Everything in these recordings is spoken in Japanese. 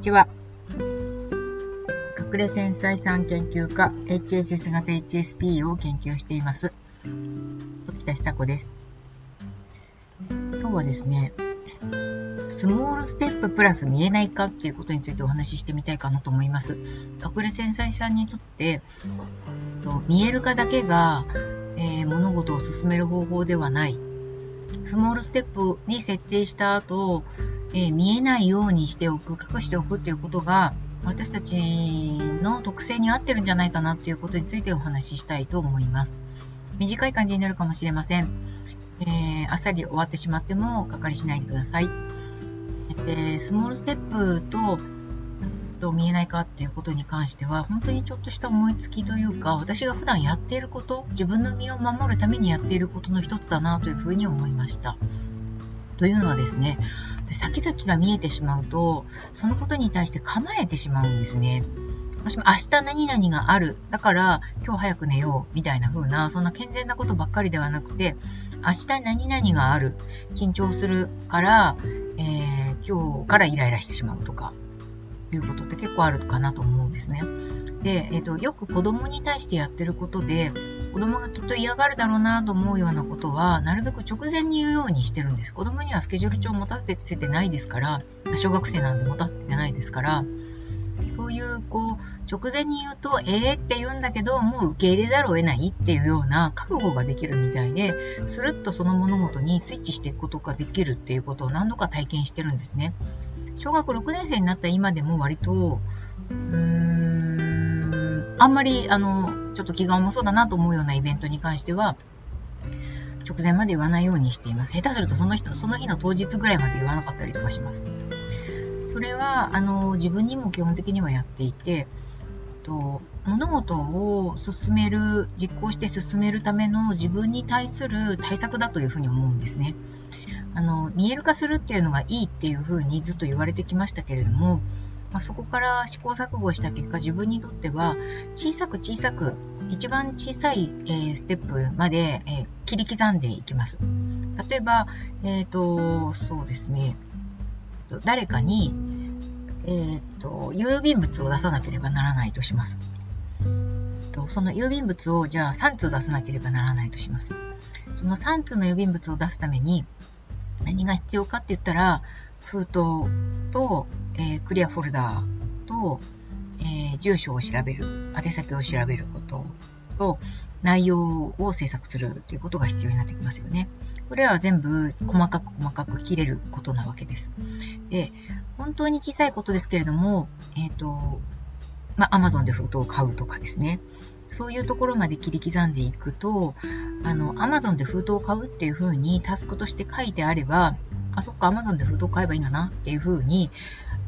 にちは。隠れ繊細さん研究家 HSS 型 HSP を研究しています。時田久子です。今日はですね、スモールステッププラス見えないかっていうことについてお話ししてみたいかなと思います。隠れ繊細さんにとって、と見えるかだけが、えー、物事を進める方法ではない。スモールステップに設定した後、え、見えないようにしておく、隠しておくっていうことが、私たちの特性に合ってるんじゃないかなっていうことについてお話ししたいと思います。短い感じになるかもしれません。えー、あっさり終わってしまっても、かかりしないでください。で、スモールステップと、と見えないかっていうことに関しては、本当にちょっとした思いつきというか、私が普段やっていること、自分の身を守るためにやっていることの一つだなというふうに思いました。というのはですね、先々が見えてしまうと、そのことに対して構えてしまうんですね。もしも明日何々がある。だから今日早く寝よう。みたいな風な、そんな健全なことばっかりではなくて、明日何々がある。緊張するから、えー、今日からイライラしてしまうとか、いうことって結構あるかなと思うんですね。で、えっ、ー、と、よく子供に対してやってることで、子供がきっと嫌がるだろうなと思うようなことは、なるべく直前に言うようにしてるんです。子供にはスケジュール帳を持たせてないですから、小学生なんで持たせてないですから、そういう、こう、直前に言うと、えー？って言うんだけど、もう受け入れざるを得ないっていうような覚悟ができるみたいで、スルッとその物事にスイッチしていくことができるっていうことを何度か体験してるんですね。小学6年生になった今でも割と、うーん、あんまり、あの、ちょっと気が重そうだなと思うようなイベントに関しては、直前まで言わないようにしています。下手するとその人、その日の当日ぐらいまで言わなかったりとかします。それは、あの、自分にも基本的にはやっていて、と物事を進める、実行して進めるための自分に対する対策だというふうに思うんですね。あの、見える化するっていうのがいいっていうふうにずっと言われてきましたけれども、まあ、そこから試行錯誤した結果、自分にとっては小さく小さく、一番小さい、えー、ステップまで、えー、切り刻んでいきます。例えば、えっ、ー、と、そうですね、誰かに、えっ、と、郵便物を出さなければならないとします。とその郵便物をじゃあ3通出さなければならないとします。その3通の郵便物を出すために何が必要かって言ったら封筒とえー、クリアフォルダーと、えー、住所を調べる、宛先を調べることと、内容を制作するということが必要になってきますよね。これらは全部細かく細かく切れることなわけです。で、本当に小さいことですけれども、えっ、ー、と、まあ、Amazon で封筒を買うとかですね。そういうところまで切り刻んでいくと、あの、Amazon で封筒を買うっていう風にタスクとして書いてあれば、あ、そっか、Amazon で封筒買えばいいんだなっていう風に、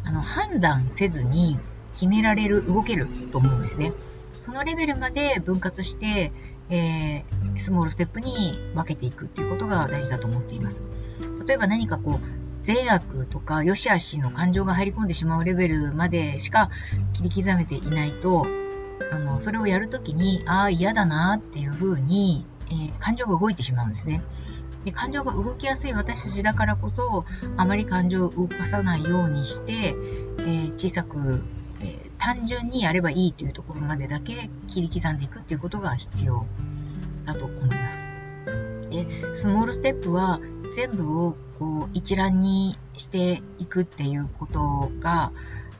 あの、判断せずに決められる、動けると思うんですね。そのレベルまで分割して、えー、スモールステップに分けていくっていうことが大事だと思っています。例えば何かこう、善悪とか良し悪しの感情が入り込んでしまうレベルまでしか切り刻めていないと、あの、それをやるときに、ああ、嫌だなっていうふうに、えー、感情が動いてしまうんですね。で感情が動きやすい私たちだからこそあまり感情を動かさないようにして、えー、小さく、えー、単純にやればいいというところまでだけ切り刻んでいくっていうことが必要だと思います。でスモールステップは全部をこう一覧にしていくっていうことが、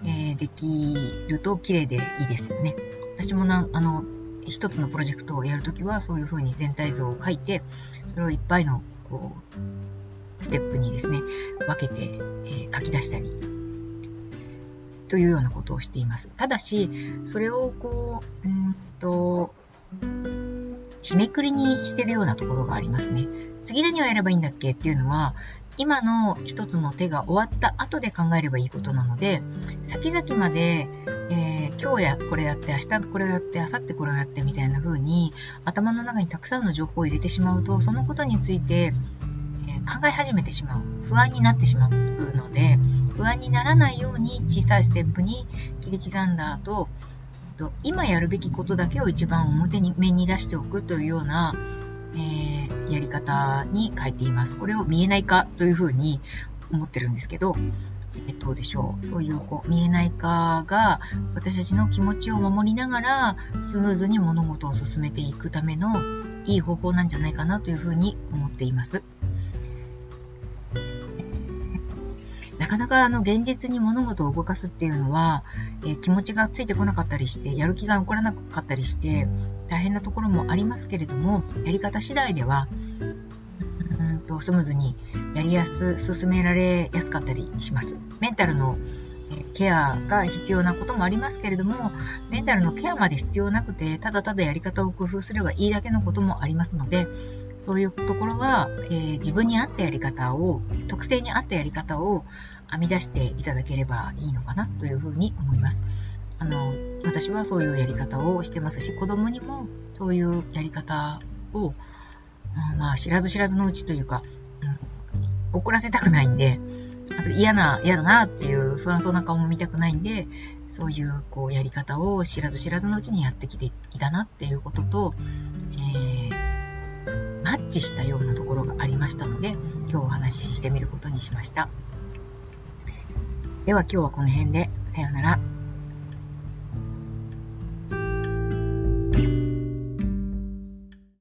えー、できると綺麗でいいですよね。私もなあの一つのプロジェクトをやるときはそういうふうに全体像を書いてそれをいっぱいのこう、ステップにですね、分けて、えー、書き出したり、というようなことをしています。ただし、それをこう、うんと、日めくりにしてるようなところがありますね。次何をやればいいんだっけっていうのは、今の一つの手が終わった後で考えればいいことなので、先々まで、今日やこれやって、明日これをやって、明後日これをやってみたいな風に頭の中にたくさんの情報を入れてしまうと、そのことについて、え、考え始めてしまう。不安になってしまうので、不安にならないように小さいステップに切り刻んだ後、今やるべきことだけを一番表に面に出しておくというような、えー、やり方に変えています。これを見えない化というふうに思ってるんですけど、えっと、でしょう。そういう、こう、見えない化が、私たちの気持ちを守りながら、スムーズに物事を進めていくための、いい方法なんじゃないかなというふうに思っています。なかなかあの現実に物事を動かすっていうのは、えー、気持ちがついてこなかったりして、やる気が起こらなかったりして、大変なところもありますけれども、やり方次第では、とスムーズにやりやす、進められやすかったりします。メンタルのケアが必要なこともありますけれども、メンタルのケアまで必要なくて、ただただやり方を工夫すればいいだけのこともありますので、そういうところは、えー、自分に合ったやり方を、特性に合ったやり方を編み出していただければいいのかなというふうに思います。あの、私はそういうやり方をしてますし、子供にもそういうやり方を、うん、まあ、知らず知らずのうちというか、うん、怒らせたくないんで、あと嫌な、嫌だなっていう不安そうな顔も見たくないんで、そういうこうやり方を知らず知らずのうちにやってきていたなっていうことと、えー、マッチしたようなところがありましたので、今日お話ししてみることにしました。では今日はこの辺で、さようなら。